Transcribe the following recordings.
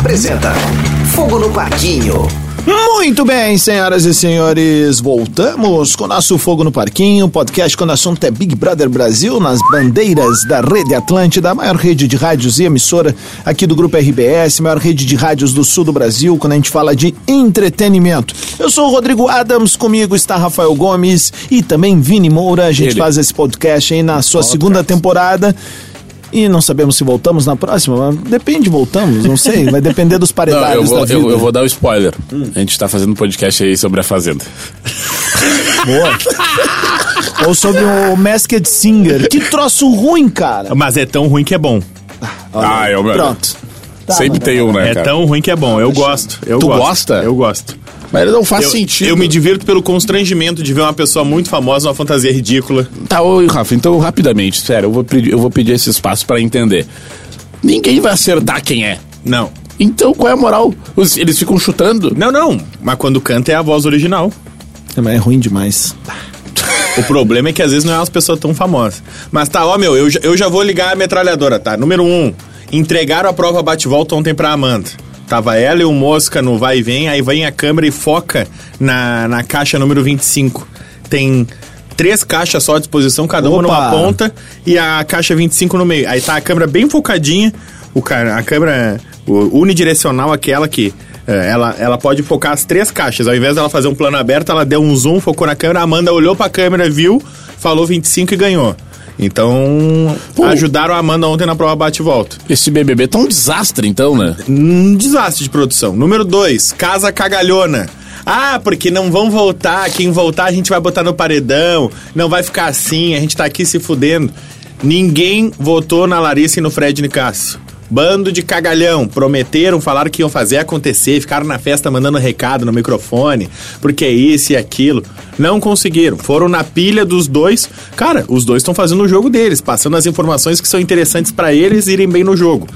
apresenta Fogo no Parquinho. Muito bem, senhoras e senhores, voltamos com nosso Fogo no Parquinho, podcast quando o assunto é Big Brother Brasil, nas bandeiras da Rede Atlântida, a maior rede de rádios e emissora aqui do Grupo RBS, maior rede de rádios do sul do Brasil, quando a gente fala de entretenimento. Eu sou o Rodrigo Adams, comigo está Rafael Gomes e também Vini Moura. A gente Ele. faz esse podcast aí na sua segunda temporada. E não sabemos se voltamos na próxima. mas Depende, voltamos, não sei. Vai depender dos Não, paredados eu vou, da vida. eu, eu vou dar o spoiler. A gente tá fazendo um podcast aí sobre a Fazenda. Boa. Ou sobre o Masked Singer. Que troço ruim, cara. Mas é tão ruim que é bom. ah, eu, meu. Pronto. Tá, Sempre tem um, né, É cara? tão ruim que é bom. Eu gosto. Eu Tu gosto. gosta? Eu gosto. Mas ele não faz Eu, sentido. eu me divirto pelo constrangimento de ver uma pessoa muito famosa numa fantasia ridícula. Tá, ô, Rafa, então rapidamente, sério, eu vou pedir, eu vou pedir esse espaço pra entender. Ninguém vai acertar quem é. Não. Então qual é a moral? Os- eles ficam chutando? Não, não. Mas quando canta é a voz original. É, mas é ruim demais. O problema é que às vezes não é umas pessoas tão famosas. Mas tá, ó, meu, eu, já- eu já vou ligar a metralhadora, tá? Número um, entregaram a prova bate-volta ontem pra Amanda. Tava ela e o Mosca no vai e vem, aí vem a câmera e foca na, na caixa número 25. Tem três caixas só à disposição, cada uma Opa! numa ponta, e a caixa 25 no meio. Aí tá a câmera bem focadinha, o cara, a câmera unidirecional, aquela que é, ela, ela pode focar as três caixas. Ao invés dela fazer um plano aberto, ela deu um zoom, focou na câmera, a Amanda olhou pra câmera, viu, falou 25 e ganhou. Então, Pô. ajudaram a Amanda ontem na prova bate-volta. Esse BBB tá um desastre, então, né? Um desastre de produção. Número 2, Casa Cagalhona. Ah, porque não vão voltar. Quem voltar a gente vai botar no paredão. Não vai ficar assim, a gente tá aqui se fudendo. Ninguém votou na Larissa e no Fred Nicásio. Bando de cagalhão. Prometeram, falaram que iam fazer acontecer, ficaram na festa mandando recado no microfone, porque é isso e aquilo. Não conseguiram. Foram na pilha dos dois. Cara, os dois estão fazendo o jogo deles, passando as informações que são interessantes pra eles irem bem no jogo.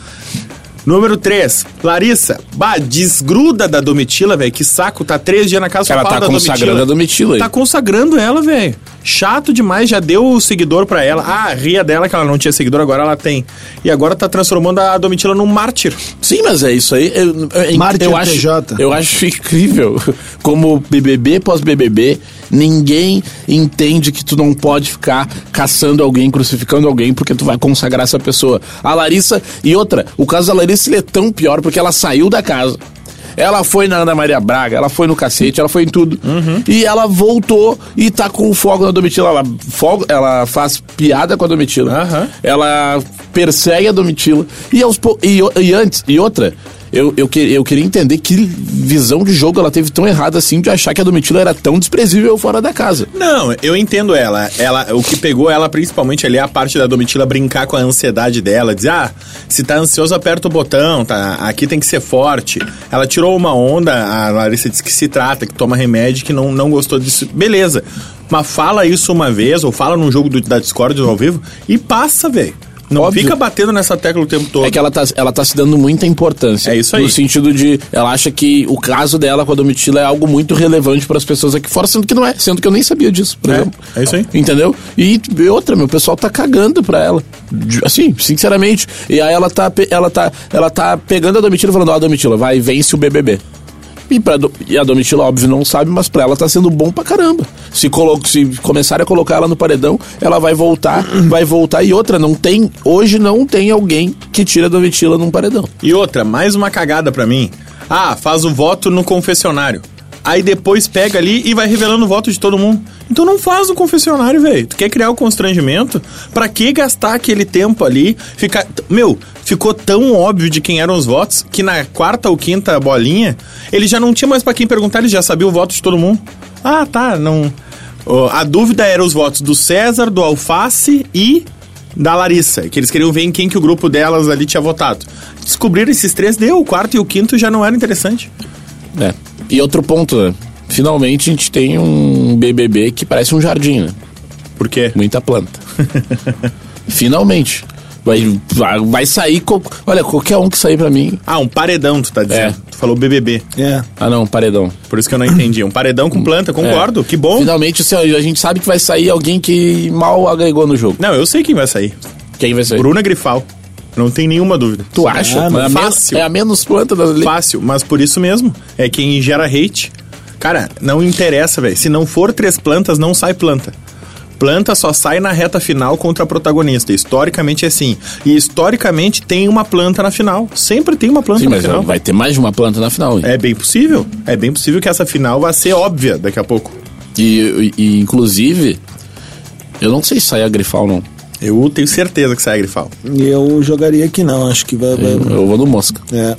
Número 3, Larissa. Bah, desgruda da Domitila, velho. Que saco, tá três dias na casa só Ela fala tá da consagrando a Domitila aí. Tá consagrando ela, velho. Chato demais, já deu o seguidor pra ela. Ah, ria dela que ela não tinha seguidor, agora ela tem. E agora tá transformando a Domitila num mártir. Sim, mas é isso aí. Eu, eu, Mártir eu acho, TJ. eu acho incrível como BBB pós BBB, ninguém entende que tu não pode ficar caçando alguém, crucificando alguém, porque tu vai consagrar essa pessoa. A Larissa, e outra, o caso da Larissa ele é tão pior porque ela saiu da casa. Ela foi na Ana Maria Braga, ela foi no cacete, ela foi em tudo. E ela voltou e tá com o fogo na Domitila. Ela, fogo, ela faz piada com a Domitila. Aham. Ela persegue a Domitila. E, aos, e, e antes, e outra, eu, eu, eu queria entender que visão de jogo ela teve tão errada assim de achar que a Domitila era tão desprezível fora da casa. Não, eu entendo ela. ela. O que pegou ela principalmente ali é a parte da Domitila brincar com a ansiedade dela. Dizer, ah, se tá ansioso, aperta o botão, tá? Aqui tem que ser forte. Ela tirou uma onda, a Larissa disse que se trata, que toma remédio, que não, não gostou disso. Beleza. Mas fala isso uma vez, ou fala num jogo do- da Discord ao vivo, e passa, velho. Não Óbvio. fica batendo nessa tecla o tempo todo. É que ela tá, ela tá se dando muita importância. É isso aí. No sentido de, ela acha que o caso dela com a Domitila é algo muito relevante para as pessoas aqui fora, sendo que não é. Sendo que eu nem sabia disso, por É, exemplo. é isso aí. Entendeu? E, outra, meu, o pessoal tá cagando pra ela. Assim, sinceramente. E aí ela tá, ela tá, ela tá pegando a Domitila e falando, ó, Domitila, vai, vence o BBB. E, pra, e a Domitila, óbvio, não sabe, mas pra ela tá sendo bom pra caramba. Se, colo se começarem a colocar ela no paredão, ela vai voltar, vai voltar. E outra, não tem, hoje não tem alguém que tira a Domitila num paredão. E outra, mais uma cagada pra mim. Ah, faz o voto no confessionário. Aí depois pega ali e vai revelando o voto de todo mundo. Então não faz no confessionário, velho. Tu quer criar o constrangimento? Pra que gastar aquele tempo ali? Ficar. Meu, ficou tão óbvio de quem eram os votos que na quarta ou quinta bolinha, ele já não tinha mais pra quem perguntar, ele já sabia o voto de todo mundo. Ah, tá, não. A dúvida era os votos do César, do Alface e da Larissa, que eles queriam ver em quem que o grupo delas ali tinha votado. Descobriram esses três, deu. O quarto e o quinto já não era interessante. É. E outro ponto, né? Finalmente a gente tem um BBB que parece um jardim, né? Por quê? Muita planta. Finalmente. Vai, vai, sair. co- Olha, qualquer um que sair pra mim. Ah, um paredão, tu tá dizendo. É. Tu falou BBB. É. Ah, não, paredão. Por isso que eu não entendi. Um paredão com planta, concordo. Que bom. Finalmente, assim, a gente sabe que vai sair alguém que mal agregou no jogo. Não, eu sei quem vai sair. Quem vai sair? Bruna Grifal. Não tem nenhuma dúvida. Tu acha? Ah, é, a menos, fácil. é a menos planta das leis. Fácil, mas por isso mesmo. É quem gera hate. Cara, não interessa, velho. Se não for três plantas, não sai planta. Planta só sai na reta final contra a protagonista. Historicamente é assim. E historicamente tem uma planta na final. Sempre tem uma planta Sim, na mas final. vai ter mais de uma planta na final. É bem possível. É bem possível que essa final vá ser óbvia daqui a pouco. E, e- inclusive, eu não sei se sai a grifal não. Eu tenho certeza que sai a grifal. Eu jogaria que não, acho que vai. vai- Eu, eu vou no mosca. é.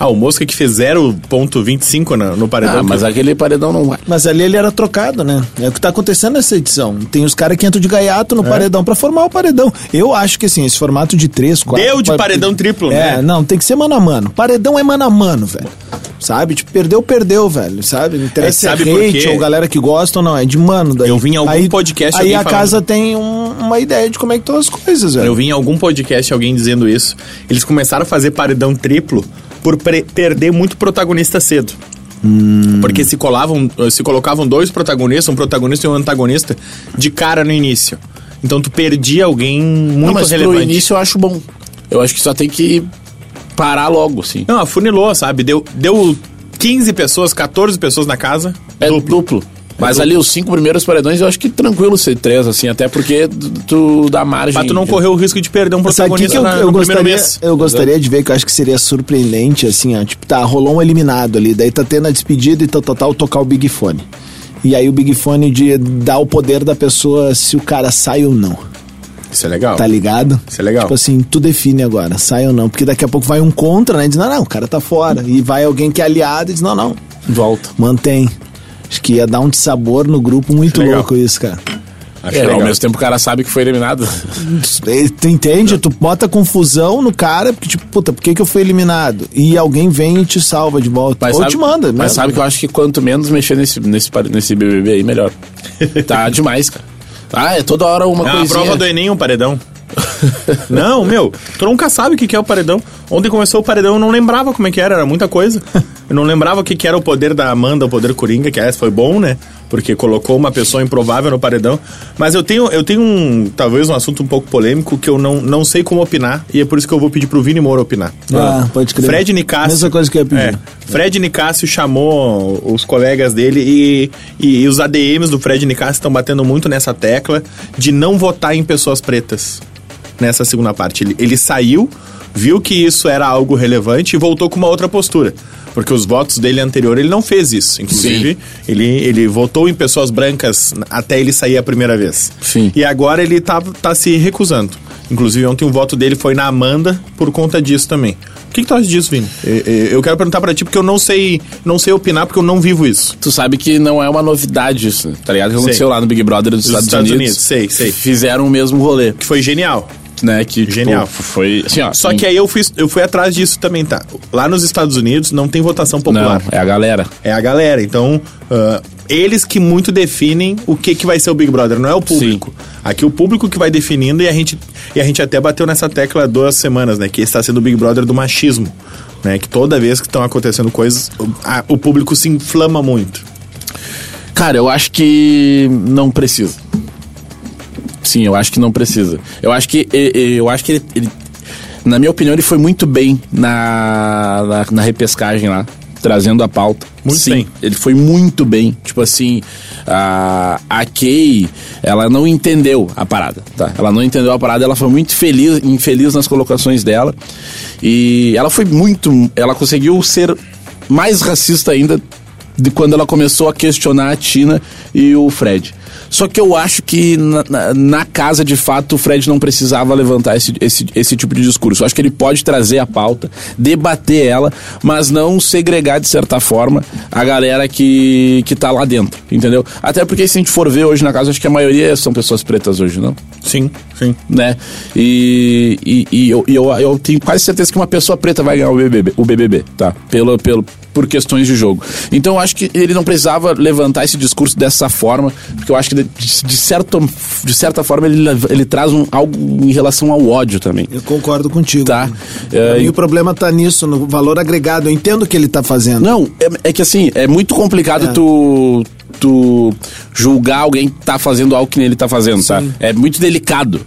Ah, o Mosca que fez 0.25 no, no paredão. Ah, mas aquele paredão não vai. Mas ali ele era trocado, né? É o que tá acontecendo nessa edição. Tem os caras que entram de gaiato no paredão pra formar o paredão. Eu acho que assim, esse formato de três, quatro. Deu de pa- paredão triplo, É, né? não, tem que ser mano a mano. Paredão é mano a mano, velho. Sabe? Tipo, perdeu, perdeu, velho. Sabe? Não interessa É, se é sabe por hate ou galera que gosta ou não. É de mano daí. Eu vi em algum aí, podcast Aí a falando. casa tem um- uma ideia de como é que estão as coisas, velho. Eu vi em algum podcast alguém dizendo isso. Eles começaram a fazer paredão triplo por perder muito protagonista cedo. Hum. Porque se colavam, se colocavam dois protagonistas, um protagonista e um antagonista, de cara no início. Então tu perdia alguém muito não, mas relevante. início eu acho bom. Eu acho que só tem que parar logo, assim. Não, afunilou, sabe? Deu, deu 15 pessoas, 14 pessoas na casa. É duplo. duplo. Mas ali os cinco primeiros paredões eu acho que tranquilo ser três, assim, até porque tu, dá margem. Pra tu não correr o risco de perder um Sabe o que, protagonista eu, na- eu no primeiro gostaria, mês. eu gostaria de ver, que eu acho que seria surpreendente, assim, ó. Tipo, tá, rolou um eliminado ali, daí tá tendo a despedida e tal, tal, tal, tocar o Big Fone. E aí o Big Fone de dar o poder da pessoa se o cara sai ou não. Isso é legal. Tá ligado? Isso é legal. Tipo assim, tu define agora, sai ou não. Porque daqui a pouco vai um contra, né? e Diz, não, não, o cara tá fora. E vai alguém que é aliado e diz, não, não, Volta. mantém. Acho que ia dar um dissabor no grupo muito Legal. louco isso, cara. Acho É, legal. ao mesmo tempo o cara sabe que foi eliminado. E Tu entende? Tu bota confusão no cara, porque tipo, puta, por que, que eu fui eliminado? E alguém vem e te salva de volta. Mas Ou sabe, te manda. Mas né? sabe que eu acho que quanto menos mexer nesse, nesse, nesse BBB aí, melhor. tá demais, cara. Ah, é toda hora uma É uma coisinha. prova do Enem, um paredão. não, meu, tu nunca sabe o que que é o paredão. Ontem começou o paredão, eu não lembrava como é que era, era muita coisa. Eu não lembrava o que que era o poder da Amanda, o poder Coringa, que essa foi bom, né? Porque colocou uma pessoa improvável no paredão. Mas eu tenho, eu tenho um, talvez um assunto um pouco polêmico que eu não, não sei como opinar, e é por isso que eu vou pedir pro Vini Moura opinar. Ah, pode crer. Fred Nicásio. Mesma coisa que eu ia pedir. É, Fred Nicásio chamou os colegas dele e, e, e os ADMs do Fred Nicásio estão batendo muito nessa tecla de não votar em pessoas pretas nessa segunda parte. Ele, ele saiu, viu que isso era algo relevante e voltou com uma outra postura. Porque os votos dele anterior ele não fez isso. Inclusive, ele, ele votou em pessoas brancas até ele sair a primeira vez. Sim. E agora ele tá, tá se recusando. Inclusive, ontem um voto dele foi na Amanda por conta disso também. O que, que tu acha disso, Vini? Eu, quero perguntar pra ti porque eu não sei, não sei opinar porque eu não vivo isso. Tu sabe que não é uma novidade isso, tá ligado? O que Sei. aconteceu lá no Big Brother dos, Dos Estados, Estados Unidos. Unidos, sei, sei. Fizeram o mesmo rolê, Que foi genial. Né? Que, tipo, Genial. foi assim, ó. Só que aí eu fui, eu fui atrás disso também, tá? Lá nos Estados Unidos não tem votação Não, popular. é a galera. É a galera. Então, ah, eles que muito definem o que, que vai ser o Big Brother, não é o público. Aqui o público que vai definindo e a gente, e a gente até bateu nessa tecla duas semanas, né? Que está sendo o Big Brother do machismo. Né, que toda vez que estão acontecendo coisas, o, a- o público se inflama muito. Cara, eu acho que não precisa. Sim, eu acho que não precisa. Eu acho que eu acho que ele, ele- na minha opinião, ele foi muito bem na, na, na repescagem lá, trazendo a pauta. Muito Sim, bem. Ele foi muito bem. Tipo assim, a, a Kay, ela não entendeu a parada, tá? Ela não entendeu a parada, ela foi muito feliz, infeliz nas colocações dela. E ela foi muito. Ela conseguiu ser mais racista ainda de quando ela começou a questionar a Tina e o Fred. Só que eu acho que na, na- na casa, de fato, o Fred não precisava levantar esse, esse, esse tipo de discurso. Eu acho que ele pode trazer a pauta, debater ela, mas não segregar, de certa forma, a galera que, que tá lá dentro, entendeu? Até porque se a gente for ver hoje na casa, acho que a maioria são pessoas pretas hoje, não? Sim, sim. né? E, e, e eu, e eu, eu tenho quase certeza que uma pessoa preta vai ganhar o BBB, o BBB tá? Pelo, pelo, por questões de jogo. Então eu acho que ele não precisava levantar esse discurso dessa forma, porque eu acho que de, de, certo, de certa forma ele, ele traz um, algo em relação ao ódio também. Eu concordo contigo. Tá. É, mim, o problema tá nisso, no valor agregado. Eu entendo o que ele tá fazendo. Não, é, é que assim, é muito complicado É. tu, tu julgar alguém que tá fazendo algo que nem ele tá fazendo, tá? É muito delicado.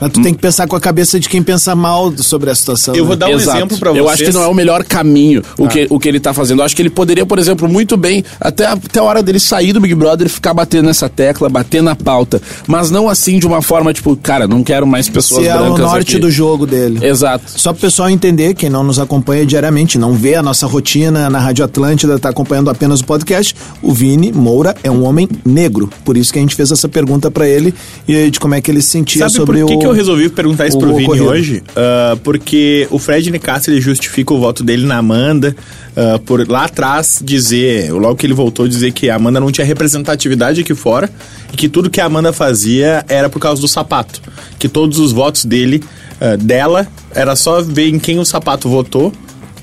Mas tu tem que pensar com a cabeça de quem pensa mal sobre a situação. Eu vou né? dar um exemplo pra Eu vocês. acho que não é o melhor caminho o, que, o que ele tá fazendo. Eu acho que ele poderia, por exemplo, muito bem, até, até a hora dele sair do Big Brother, ficar batendo nessa tecla, bater na pauta. Mas não assim de uma forma, tipo, cara, não quero mais pessoas Se é o brancas norte aqui. do jogo dele. Exato. Só pro pessoal entender, quem não nos acompanha diariamente, não vê a nossa rotina na Rádio Atlântida, tá acompanhando apenas o podcast, o Vini Moura é um homem negro. Por isso que a gente fez essa pergunta pra ele e de como é que ele se sentia Sabe sobre por que, o que eu resolvi perguntar isso pro Vini hoje? Ah, porque o Fred Nicasso ele justifica o voto dele na Amanda ah, por lá atrás dizer, logo que ele voltou, dizer que a Amanda não tinha representatividade aqui fora e que tudo que a Amanda fazia era por causa do sapato. Que todos os votos dele, ah, dela, era só ver em quem o sapato votou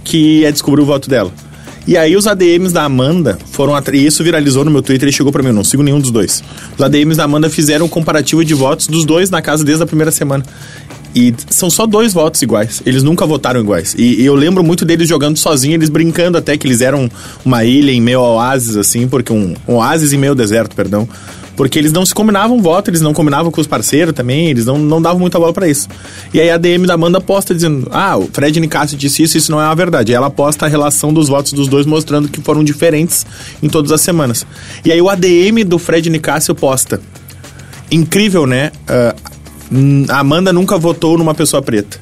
que ia descobrir o voto dela. E aí os ADMs da Amanda foram atrás. E isso viralizou no meu Twitter e chegou pra mim, eu não sigo nenhum dos dois. Os ADMs da Amanda fizeram um comparativo de votos dos dois na casa desde a primeira semana. E são só dois votos iguais. Eles nunca votaram iguais. E, e eu lembro muito deles jogando sozinho, eles brincando até que eles eram uma ilha em meio ao oásis, assim, porque um, um oásis em meio ao deserto, perdão. Porque eles não se combinavam voto, eles não combinavam com os parceiros também, eles não, não davam muita bola pra isso. E aí a DM da Amanda posta dizendo: Ah, o Fred Nicásio disse isso, isso não é uma verdade. E ela posta a relação dos votos dos dois mostrando que foram diferentes em todas as semanas. E aí o ADM do Fred Nicásio posta. Incrível, né? Hum, a Amanda nunca votou numa pessoa preta.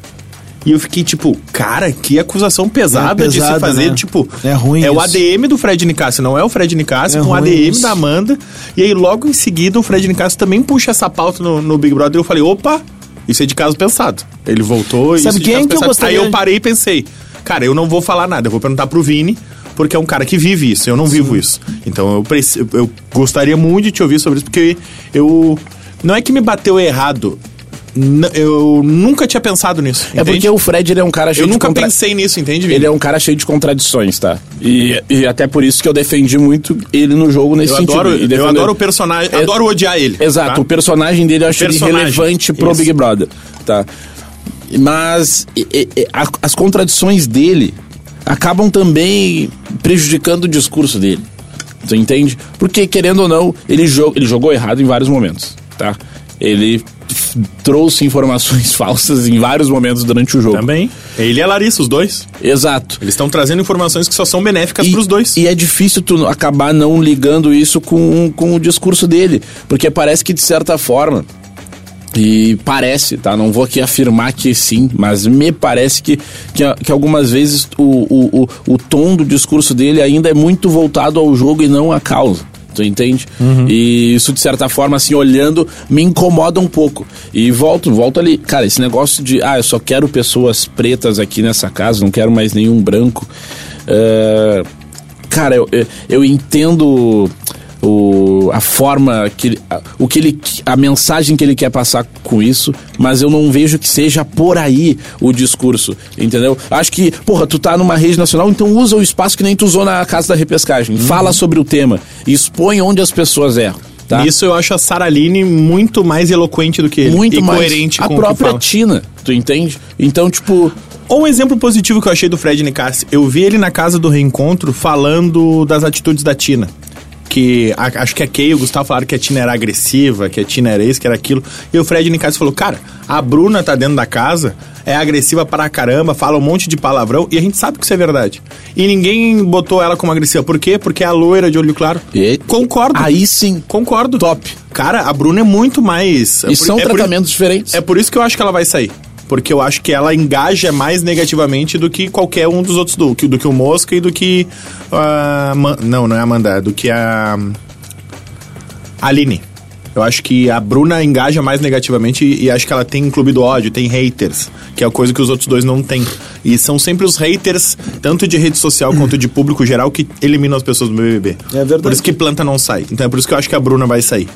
E eu fiquei tipo, cara, que acusação pesada, É de se pesada, fazer, né? tipo. É ruim É o isso. ADM do Fred Nicásio, não é o Fred Nicásio, É com o ADM isso. da Amanda. E aí, logo em seguida, o Fred Nicásio também puxa essa pauta no, no Big Brother. E eu falei, opa, isso é de caso pensado. Ele voltou e Sabe isso de quem que eu pensado. gostaria- Aí eu parei e pensei, cara, eu não vou falar nada, eu vou perguntar pro Vini. Porque é um cara que vive isso, eu não vivo isso. Então eu, preci- eu gostaria muito de te ouvir sobre isso, porque eu. Não é que me bateu errado. Eu nunca tinha pensado nisso. É porque entende? o Fred ele é um cara cheio Eu de nunca contra- pensei nisso, entende, Vini? Ele é um cara cheio de contradições, tá? E, e até por isso que eu defendi muito ele no jogo nesse Eu sentido. adoro, eu adoro o personagem, É- adoro odiar ele. Exato, tá? o personagem dele eu acho Personagem, relevante pro isso. Big Brother, tá? Mas e- e- a- as contradições dele acabam também prejudicando o discurso dele. Tu entende? Porque, querendo ou não, ele, ele jogou errado em vários momentos, tá? Ele trouxe informações falsas em vários momentos durante o jogo. Também. Ele e a Larissa, os dois. Exato. Eles estão trazendo informações que só são benéficas pros dois. E é difícil tu acabar não ligando isso com, com o discurso dele. Porque parece que, de certa forma. E parece, tá? Não vou aqui afirmar que sim, mas me parece que, que, que algumas vezes o, o, o, o tom do discurso dele ainda é muito voltado ao jogo e não à causa. Tu entende? E isso, de certa forma, assim, olhando, me incomoda um pouco. E volto, volto ali. Cara, esse negócio de, ah, eu só quero pessoas pretas aqui nessa casa, não quero mais nenhum branco. É, cara, eu, eu, eu entendo o, a forma que a, o que ele a mensagem que ele quer passar com isso, mas eu não vejo que seja por aí o discurso, entendeu? Acho que, porra, tu tá numa rede nacional, então usa o espaço que nem tu usou na casa da repescagem. Fala sobre o tema, expõe onde as pessoas erram. Tá? Nisso eu acho a Saraline muito mais eloquente do que ele. muito e mais coerente a com que própria. Tina, tu entende? Então, tipo, Ou um exemplo positivo que eu achei do Fred Nicassi. Eu vi ele na casa do reencontro falando das atitudes da Tina. Que a- acho que a Kay e o Gustavo falaram que a Tina era agressiva, que a Tina era isso, que era aquilo. E o Fred Nicassi falou: Cara, a Bruna tá dentro da casa, é agressiva para caramba, fala um monte de palavrão, e a gente sabe que isso é verdade. E ninguém botou ela como agressiva. Por quê? Porque é a loira de olho claro. E- Concordo. aí sim, Concordo. top. Cara, a Bruna é muito mais. E são é por- tratamentos diferentes. é por isso que eu acho que ela vai sair. Porque eu acho que ela engaja mais negativamente do que qualquer um dos outros, do, que- do que o Mosca e do que a... Não, não é a Amanda, é do que a... a Aline. Eu acho que a Bruna engaja mais negativamente e, e acho que ela tem um clube do ódio, tem haters, que é a coisa que os outros dois não têm. E são sempre os haters, tanto de rede social quanto de público geral, que eliminam as pessoas do BBB. É verdade. Por isso que planta não sai. Então é por isso que eu acho que a Bruna vai sair.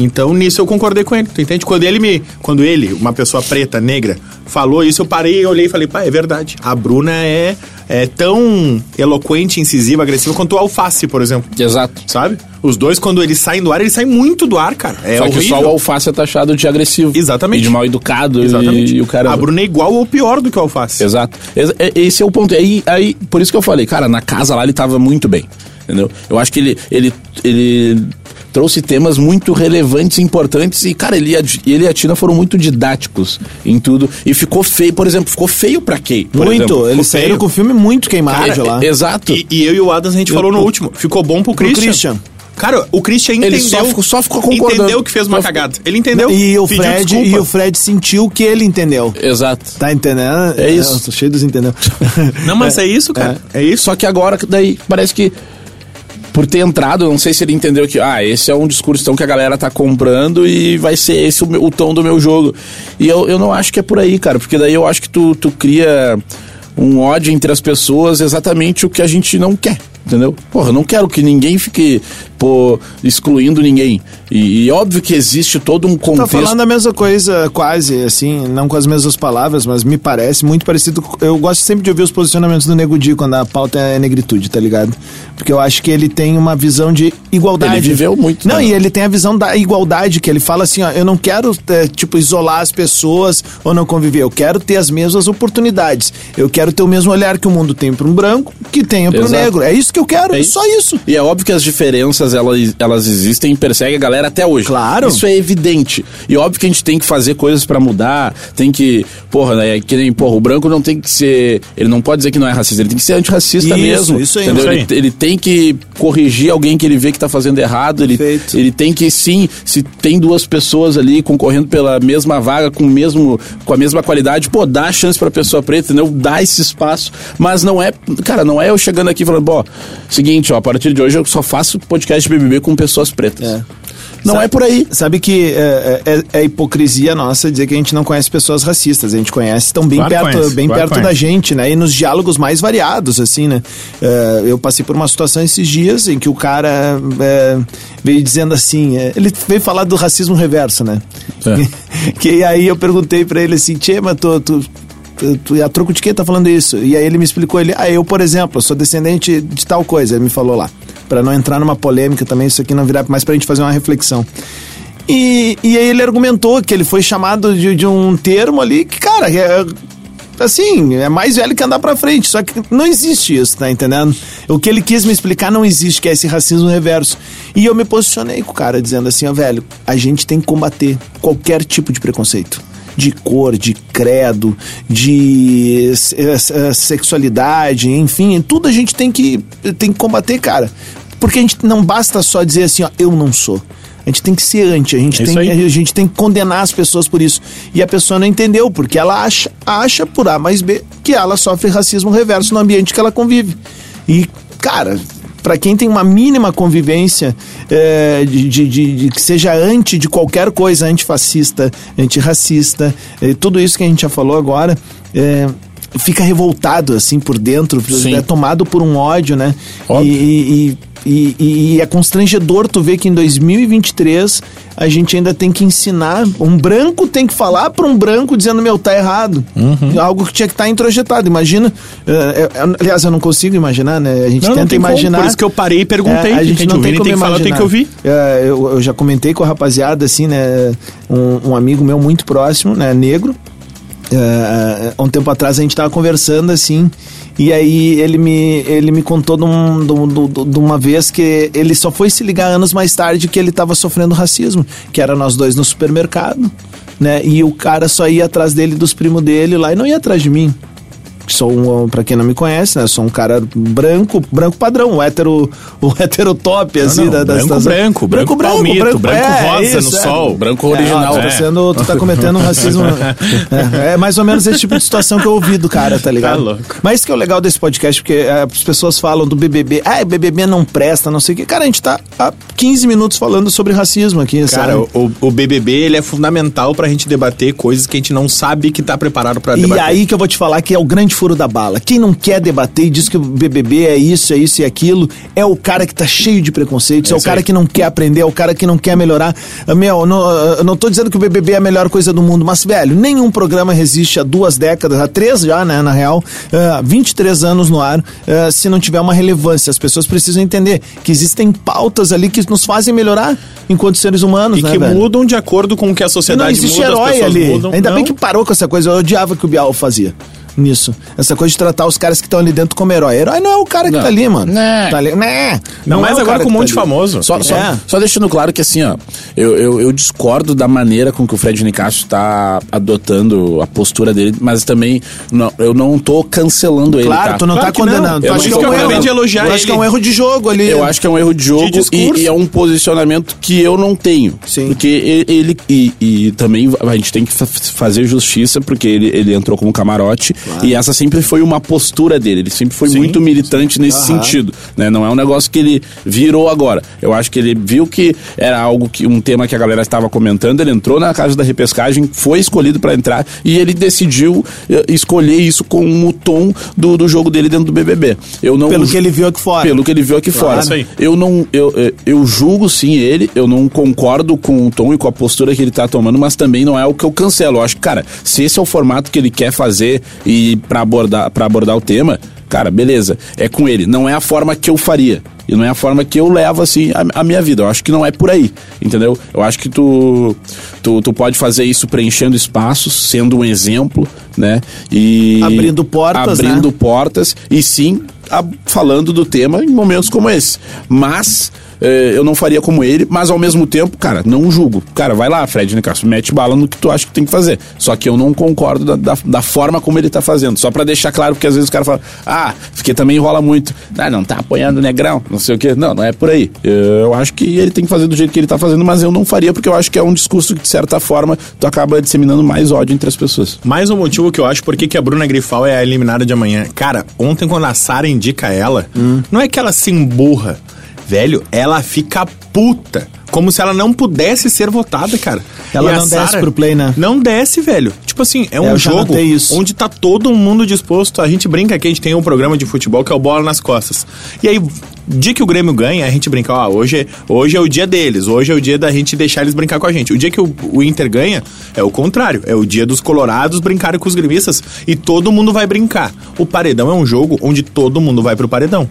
Então nisso eu concordei com ele, tu entende? Quando ele me. Quando ele, uma pessoa preta, negra, falou isso, eu parei, olhei e falei, pá, é verdade. A Bruna é, é tão eloquente, incisiva, agressiva quanto o Alface, por exemplo. Exato. Sabe? Os dois, quando eles saem do ar, eles saem muito do ar, cara. É Só horrível. que só o alface é taxado de agressivo. Exatamente. E de mal educado Exatamente. e, e o cara. A Bruna é igual ou pior do que o Alface. Exato. Ex- é- Esse é o ponto. Aí, aí, por isso que eu falei, cara, na casa lá ele tava muito bem. Entendeu? Eu acho que ele, ele, ele trouxe temas muito relevantes e importantes. E, cara, ele, e a- ele e a Tina foram muito didáticos em tudo. E ficou feio, por exemplo, ficou feio pra Kay. por Muito. Eles saíram feio. com o filme muito queimado Cara, lá. é- Exato. E, e eu e o Adams a gente falou no pro- último. Ficou bom pro Christian. Christian. Cara, o Christian Ele entendeu. só ficou- só ficou concordando. Entendeu que fez uma cagada. Ele entendeu. E o Fred, desculpa. e o Fred sentiu que ele entendeu. Exato. Tá entendendo? É isso. eu tô cheio dos entendeu. Não, mas é, isso, cara. É, isso. Só que agora, daí, parece que por ter entrado, não sei se ele entendeu que, ah, esse é um discurso então, que a galera tá comprando e vai ser esse o, meu- o tom do meu jogo. E eu, eu não acho que é por aí, cara, porque daí eu acho que tu, tu cria um ódio entre as pessoas exatamente o que a gente não quer. Entendeu? Porra, eu não quero que ninguém fique pô, excluindo ninguém. E, e óbvio que existe todo um Tá contexto. falando a mesma coisa, quase, assim, não com as mesmas palavras, mas me parece muito parecido. Eu gosto sempre de ouvir os posicionamentos do Nego Di quando a pauta é negritude, tá ligado? Porque eu acho que ele tem uma visão de igualdade. Ele viveu muito, Não, né? e ele tem a visão da igualdade, que ele fala assim, ó, eu não quero, é, tipo, isolar as pessoas ou não conviver, eu quero ter as mesmas oportunidades. Eu quero ter o mesmo olhar que o mundo tem para um branco, que tenha para o negro. É isso que eu quero, É é isso. só isso. E é óbvio que as diferenças elas, elas existem e perseguem a galera até hoje. Claro. Isso é evidente. E óbvio que a gente tem que fazer coisas pra mudar, tem que. Porra, né? Que nem, porra, o branco não tem que ser. Ele não pode dizer que não é racista, ele tem que ser antirracista Isso, mesmo. isso aí, entendeu? isso aí. Ele, ele tem que corrigir alguém que ele vê que tá fazendo errado. Ele, Perfeito. ele tem que, sim, se tem duas pessoas ali concorrendo pela mesma vaga, com, o mesmo, com a mesma qualidade, pô, dá a chance pra pessoa preta, entendeu? Dá esse espaço. Mas não é. Cara, não é eu chegando aqui falando, pô, seguinte, ó, a partir de hoje eu só faço podcast BBB com pessoas pretas. É. Não Sabe- é por aí. Sabe que é, é- é hipocrisia nossa dizer que a gente não conhece pessoas racistas. A gente conhece, estão bem Claro que perto, conhece, bem claro perto que da gente, né? E nos diálogos mais variados, assim, né? É, eu passei por uma situação esses dias em que o cara é, veio dizendo assim, é, ele veio falar do racismo reverso, né? É. que aí eu perguntei pra ele assim, Tchê, mas tu, tu, tu, a troco de quem tá falando isso? E aí ele me explicou, ele, ah, eu, por exemplo, sou descendente de tal coisa, ele me falou lá. Pra não entrar numa polêmica também, isso aqui não virar mais pra gente fazer uma reflexão. E, e aí ele argumentou que ele foi chamado de, de um termo ali que, cara, é, assim, é mais velho que andar pra frente. Só que não existe isso, tá entendendo? O que ele quis me explicar não existe, que é esse racismo reverso. E eu me posicionei com o cara, dizendo assim, ó, velho, a gente tem que combater qualquer tipo de preconceito. De cor, de credo, de eh, eh, sexualidade, enfim, tudo a gente tem que, tem que combater, cara. Porque a gente não basta só dizer assim, ó, eu não sou. A gente tem que ser anti, a gente, É tem, a gente tem que condenar as pessoas por isso. E a pessoa não entendeu, porque ela acha, acha por A mais B que ela sofre racismo reverso no ambiente que ela convive. E, cara, para quem tem uma mínima convivência é, de, de, de- de que seja anti de qualquer coisa, antifascista, antirracista, é, tudo isso que a gente já falou agora, é, fica revoltado assim por dentro, Sim. é tomado por um ódio, né? E, e, e, e- e é constrangedor tu ver que em 2023 a gente ainda tem que ensinar. Um branco tem que falar para um branco dizendo, meu, tá errado. Uhum. Algo que tinha que estar introjetado. Imagina. é, aliás, eu não consigo imaginar, né? A gente Não, não tenta como, imaginar. por isso que eu parei e perguntei. É, a gente não ouvir, tem nem como tem que falar, imaginar. tem que ouvir. É, eu, eu já comentei com a rapaziada, assim, né? Um, um amigo meu muito próximo, né? Negro. Há um tempo atrás a gente tava conversando assim e aí ele me, ele me contou de, um- de de- uma vez que ele só foi se ligar anos mais tarde que ele tava sofrendo racismo, que era nós dois no supermercado, né? E o cara só ia atrás dele dos primos dele lá e não ia atrás de mim. Sou um, pra quem não me conhece, né? Sou um cara branco, branco padrão, o hétero, o hétero top, assim, não, da, da branco, situação. branco, branco palmito, branco rosa no é. sol, branco É, original. ó, tu, tá É. sendo, tu tá cometendo um racismo. é, é mais ou menos esse tipo de situação que eu ouvi do cara, tá ligado? Tá louco. Mas isso que é o legal desse podcast, porque é, as pessoas falam do BBB, ah, BBB não presta, não sei o quê. Cara, a gente tá há 15 minutos falando sobre racismo aqui, Cara, sabe? o, o BBB ele é fundamental pra gente debater coisas que a gente não sabe que tá preparado pra E debater. aí que eu vou te falar que é o grande furo da bala. Quem não quer debater e diz que o BBB é isso, é isso e aquilo, é o cara que tá cheio de preconceitos, é, É o cara que não quer aprender, é o cara que não quer melhorar. Ah, Meu, eu não, eu não tô dizendo que o BBB é a melhor coisa do mundo, mas, velho, nenhum programa resiste a duas décadas, a três já, né, na real, ah, 23 anos no ar, ah, se não tiver uma relevância. As pessoas precisam entender que existem pautas ali que nos fazem melhorar enquanto seres humanos, E né, que velho? mudam de acordo com o que a E não sociedade existe muda, herói ali. mudam. Ainda Não. bem que parou com essa coisa. Eu odiava que o Bial fazia. Nisso. Essa coisa de tratar os caras que estão ali dentro como herói. Herói não é o cara que Não. tá ali, mano. Né. Tá ali. Né. Não, mas é agora com um tá monte de ali. famoso. Só, só, É. só deixando claro que assim, ó, eu, eu, eu discordo da maneira com que o Fred Nicásio está adotando a postura dele, mas também não, eu não tô cancelando ele. Claro, tá? tu não Claro tá que não. condenando. Eu acha não que é um erro. de elogiar Eu acho que é um erro de jogo ali. Eu acho que é um erro de jogo De e, e é um posicionamento que eu não tenho. Sim. Porque ele. ele- e, e também a gente tem que fa- fazer justiça, porque ele, ele entrou como camarote. E essa sempre foi uma postura dele. Ele sempre foi Sim, muito militante nesse Aham. sentido. Né? Não é um negócio que ele virou agora. Eu acho que ele viu que era algo que. um tema que a galera estava comentando. Ele entrou na casa da repescagem, foi escolhido para entrar e ele decidiu eh, escolher isso como o tom do, do jogo dele dentro do BBB. Eu não Pelo que ele viu aqui fora. pelo que ele viu aqui fora. isso aí. Eu não. Eu, eu- eu julgo sim ele, eu não concordo com o tom e com a postura que ele tá tomando, mas também não é o que eu cancelo. Eu acho que, cara, se esse é o formato que ele quer fazer e para abordar, pra abordar o tema, cara, beleza. É com ele. Não é a forma que eu faria. E não é a forma que eu levo, assim, a, a minha vida. Eu acho que não é por aí, entendeu? Eu acho que tu, tu, tu pode fazer isso preenchendo espaços, sendo um exemplo, né? E... Abrindo portas, né? Abrindo portas e sim a- falando do tema em momentos como esse. Mas eu não faria como ele, mas ao mesmo tempo, cara, não julgo. Cara, vai lá, Fred Nicasso, mete bala no que tu acha que tem que fazer. Só que eu não concordo da, da, da forma como ele tá fazendo. Só pra deixar claro, porque às vezes o cara fala, ah, porque também enrola muito. Ah, não tá apoiando o negrão, não sei o quê. Não, não é por aí. Eu acho que ele tem que fazer do jeito que ele tá fazendo, mas eu não faria, porque eu acho que é um discurso que, de certa forma, tu acaba disseminando mais ódio entre as pessoas. Mais um motivo que eu acho por que que a Bruna Grifal é a eliminada de amanhã. Cara, ontem quando a Sara indica ela, não é que ela se emburra. Velho, ela fica puta. Como se ela não pudesse ser votada, cara. Ela E não desce Sara pro play, né? Não desce, velho. Tipo assim, é um eu já jogo onde tá todo mundo disposto. A gente brinca aqui, a gente tem um programa de futebol que é o Bola nas Costas. E aí, dia que o Grêmio ganha, a gente brinca, ó, hoje, é- hoje é o dia deles, hoje é o dia da gente deixar eles brincar com a gente. O dia que o, o Inter ganha, é o contrário. É o dia dos colorados brincarem com os gremistas e todo mundo vai brincar. O paredão é um jogo onde todo mundo vai pro paredão.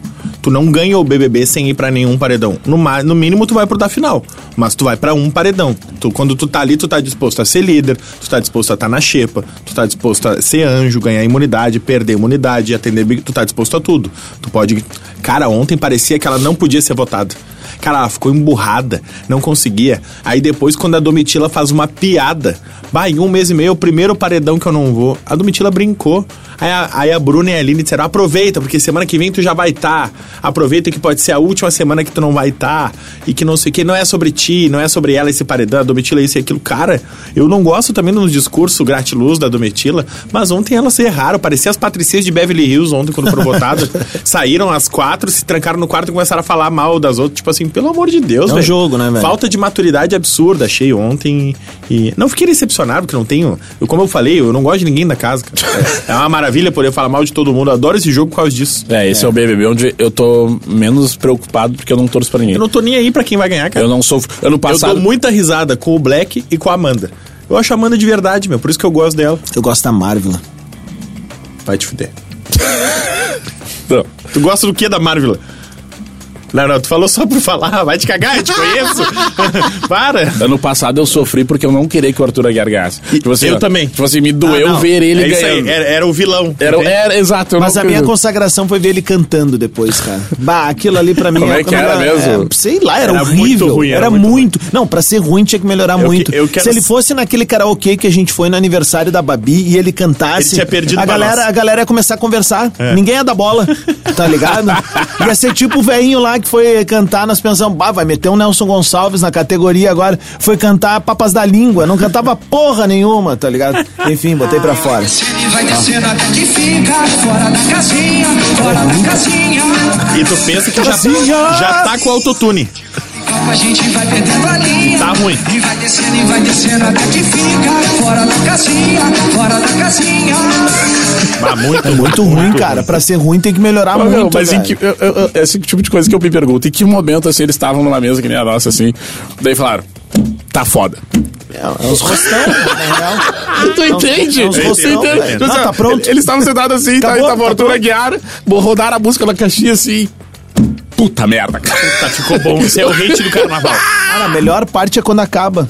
Tu não ganha o BBB sem ir pra nenhum paredão. No, no mínimo, tu vai pro da final. Mas tu vai pra um paredão. Tu, quando tu tá ali, tu tá disposto a ser líder, tu tá disposto a estar na xepa, tu tá disposto a ser anjo, ganhar imunidade, perder imunidade, atender big, tu tá disposto a tudo. Tu pode. Cara, ontem parecia que ela não podia ser votada. Cara, ela ficou emburrada, não conseguia. Aí depois, quando a Domitila faz uma piada, vai, em um mês e meio, o primeiro paredão que eu não vou, a Domitila brincou. Aí a, aí a Bruna e a Aline disseram: aproveita, porque semana que vem tu já vai estar. Aproveita que pode ser a última semana que tu não vai estar. e que não sei o que. Não é sobre ti, não é sobre ela esse paredão, a Domitila isso e aquilo. Cara, eu não gosto também do discurso gratiluz da Domitila, mas ontem elas erraram. Parecia as patricias de Beverly Hills ontem, quando foram votadas. Saíram às quatro, se trancaram no quarto e começaram a falar mal das outras. Tipo assim, pelo amor de Deus, É um velho. jogo, né, velho? Falta de maturidade absurda, achei ontem. E não fiquei decepcionado, porque não tenho. Eu, como eu falei, eu não gosto de ninguém da casa, cara. É uma maravilha poder falar mal de todo mundo. Eu adoro esse jogo por causa disso. É, esse é. o BBB onde eu tô menos preocupado porque eu não torço pra ninguém. Eu não tô nem aí pra quem vai ganhar, cara. Eu não sofro. Ano Eu passado. dou muita risada com o Black e com a Amanda. Eu acho a Amanda de verdade, meu. Por isso que eu gosto dela. Eu gosto da Marvel. Vai te fuder. Não. Tu gosta do que da Marvel? Não, não, tu falou só por falar. Vai te cagar, eu te conheço. Para. Ano passado eu sofri porque eu não queria que o Arthur Aguiar ganhasse. Tipo assim, eu ó, também. Tipo assim, me doeu Ah, ver ele é isso aí, ganhando. Era, era o vilão. Era, era, exato. eu Mas não a minha consagração foi ver ele cantando depois, cara. Bah, aquilo ali pra mim... Como é que era mesmo? é, sei lá, era, Era horrível. muito ruim, era era muito muito... Não, pra ser ruim tinha que melhorar Eu muito. que- eu quero- Se ele fosse naquele karaokê que a gente foi no aniversário da Babi e ele cantasse... Ele tinha perdido a galera, a galera ia começar a conversar. Ninguém ia dar bola, tá ligado? ia ser tipo o velhinho lá que foi cantar, nós pensamos, bah, vai meter um Nelson Gonçalves na categoria agora. Foi cantar Papas da Língua, não cantava porra nenhuma, tá ligado? Enfim, botei pra fora. E tu pensa que já, Casinha. já tá com autotune. A gente vai perdendo a linha. Tá ruim. E vai descendo e vai descendo até que fica fora da casinha, fora da casinha. Ah, muito, É muito ruim, cara. Pra ser ruim tem que melhorar Mas, muito, mas em que, eu- eu- eu- esse tipo de coisa que eu me pergunto, em que momento assim eles estavam numa mesa que nem a nossa, assim, daí falaram, tá foda. É uns rostão, na real. Tu entende? é uns rostão, entende? Não, tá pronto. Eles estavam sentados assim, tá, Acabou, tava o tá Arthur. Aguiar, rodaram a música na caixinha assim. Puta merda, cara. Tá, ficou bom. Esse é o hate do carnaval. Cara, a melhor parte é quando acaba.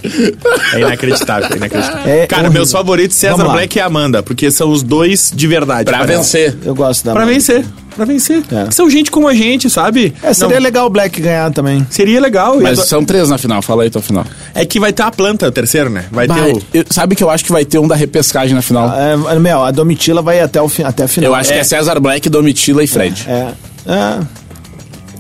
É inacreditável, é inacreditável. É Cara, horrível. meus favoritos, César Vamos lá. Black e Amanda, porque são os dois de verdade. Pra parece. vencer. Eu gosto da Pra Amanda. vencer. Pra vencer. É. São gente como a gente, sabe? É, seria Não, legal o Black ganhar também. Seria legal. Mas são três na final, fala aí tua final. É que vai ter a planta, o terceiro, né? Vai Vai, ter o... eu- sabe que eu acho que vai ter um da repescagem na final. É, meu, a Domitila vai até, o fi, até a final. eu acho que é César Black, Domitila e Fred. É. É.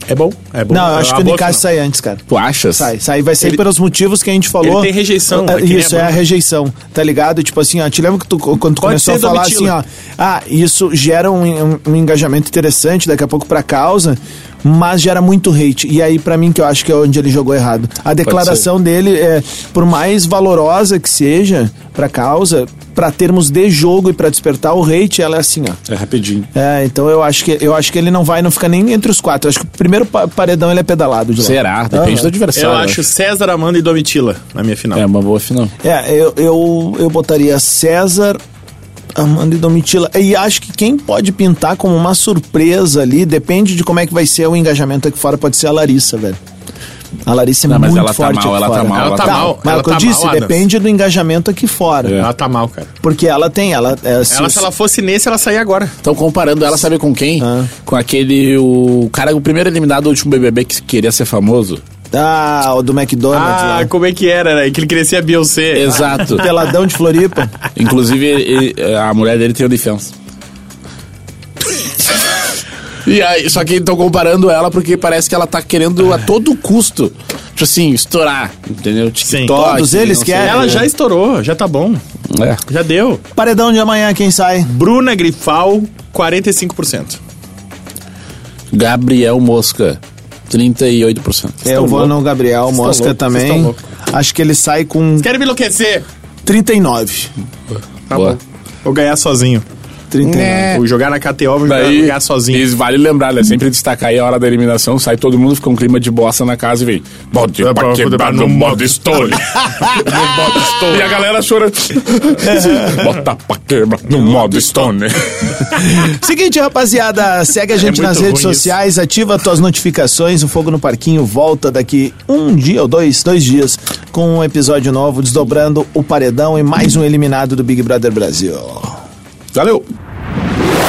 É bom, é bom. Não, eu É acho uma que o final. sai antes, cara. Tu achas? Sai, sai, vai ser Ele- pelos motivos que a gente falou. Ele tem rejeição, É, é Isso, a é a rejeição, tá ligado? Tipo assim, ó, te lembra que tu, quando tu Pode começou a falar Domitila. assim, ó, ah, isso gera um, um- um engajamento interessante daqui a pouco pra causa, mas gera muito hate. E aí, pra mim, que eu acho que é onde ele jogou errado. A declaração dele, é, por mais valorosa que seja pra causa, pra termos de jogo e pra despertar o hate, ela é assim, ó. É rapidinho. É, então eu acho que eu acho que ele não vai, não fica nem entre os quatro. Eu acho que o primeiro pa- paredão ele é pedalado de lá. Será? Depende do adversário. Eu acho César, Amanda e Domitila na minha final. É uma boa final. É, eu, eu, eu botaria César, Amanda e Domitila. E acho que quem pode pintar como uma surpresa ali, depende de como é que vai ser o engajamento aqui fora, pode ser a Larissa, velho. A Larissa é Não, mas muito ela tá forte mal, aqui ela tá fora. mal, ela tá mal, Mas ela o que eu tá disse, mal, depende do engajamento aqui fora. Ela tá mal, cara. Porque ela tem, ela... É, se, Ela, se ela fosse nesse, ela saía agora. Estão comparando ela, sabe com quem? Ah. Com aquele. O cara, o primeiro eliminado do último BBB que queria ser famoso. Ah, o do McDonald's Ah, lá. como é que era, né? Que ele crescia Beyoncé. Exato. Peladão de Floripa. Inclusive, ele- a mulher dele tem OnlyFans. E aí, só que estão comparando ela porque parece que ela tá querendo a todo custo, tipo assim, estourar, entendeu? TikTok, Todos eles querem. Ela já estourou, já tá bom. É. Já deu. Paredão de amanhã, quem sai? Bruna Grifal, 45%. Gabriel Mosca, 38%. eu vou no Gabriel Vocês Mosca vocês também. Acho que ele sai com Querem me enlouquecer? 39. Tá Boa. bom. Vou ganhar sozinho. 39. Vou jogar na KTO, vou Daí, ganhar sozinho. e vale lembrar, né? Sempre destacar aí a hora da eliminação, sai todo mundo, fica um clima de bossa na casa e vem. Bode É, pra quebrar no modo story. no modo story. E a galera chora. Bota pra quebrar no modo stone. Seguinte, rapaziada, segue a gente É nas redes sociais, ativa tuas notificações. O Fogo no Parquinho volta daqui um dia ou dois, dois dias, com um episódio novo, desdobrando o paredão e mais um eliminado do Big Brother Brasil. Valeu.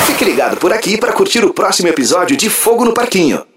Fique ligado por aqui para curtir o próximo episódio de Fogo no Parquinho.